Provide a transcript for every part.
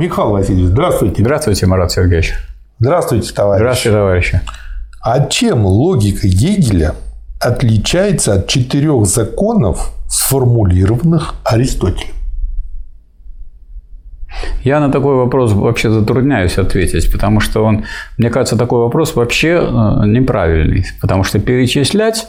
Михаил Васильевич, здравствуйте. Здравствуйте, Марат Сергеевич. Здравствуйте, товарищ. Здравствуйте, товарищи. А чем логика Гегеля отличается от четырех законов, сформулированных Аристотелем? Я на такой вопрос вообще затрудняюсь ответить, потому что он, мне кажется, такой вопрос вообще э, неправильный. Потому что перечислять,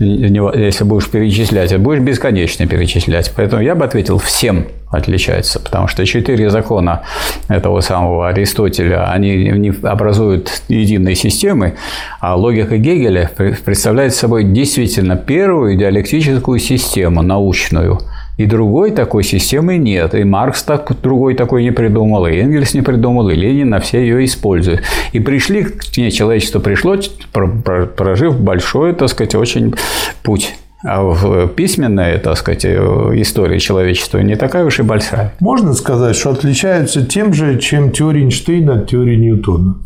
если будешь перечислять, будешь бесконечно перечислять. Поэтому я бы ответил, всем отличается. Потому что четыре закона этого самого Аристотеля, они не образуют единой системы, а логика Гегеля представляет собой действительно первую диалектическую систему научную – и другой такой системы нет. И Маркс так, другой такой не придумал, и Энгельс не придумал, и Ленин, а все ее используют. И пришли, к ней человечество пришло, прожив большой, так сказать, очень путь. А в письменной, так сказать, истории человечества не такая уж и большая. Можно сказать, что отличаются тем же, чем теория Эйнштейна от теории Ньютона?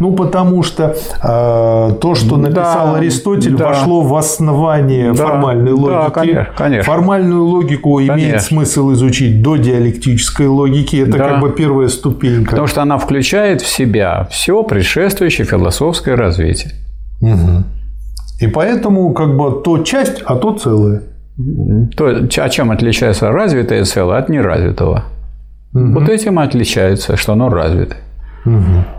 Ну, потому что э, то, что написал да, Аристотель, да. вошло в основание да, формальной логики. Да, конечно, конечно. Формальную логику конечно. имеет смысл изучить до диалектической логики. Это да. как бы первая ступенька. Потому что она включает в себя все предшествующее философское развитие. Угу. И поэтому как бы то часть, а то целое. То, а чем отличается развитое целое от неразвитого? Угу. Вот этим отличается, что оно развитое. Угу.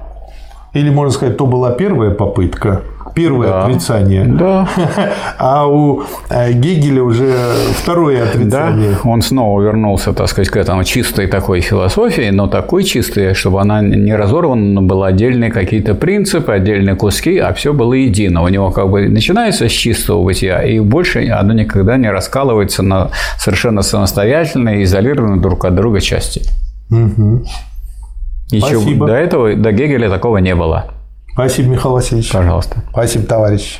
Или, можно сказать, то была первая попытка, первое да. отрицание. Да. А у э, Гегеля уже второе отрицание. Да, он снова вернулся, так сказать, к этому чистой такой философии, но такой чистой, чтобы она не разорвана, была отдельные какие-то принципы, отдельные куски, а все было едино. У него как бы начинается с чистого бытия, и больше оно никогда не раскалывается на совершенно самостоятельные, изолированные друг от друга части. Угу. Ничего Спасибо. до этого, до Гегеля такого не было. Спасибо, Михаил Васильевич. Пожалуйста. Спасибо, товарищ.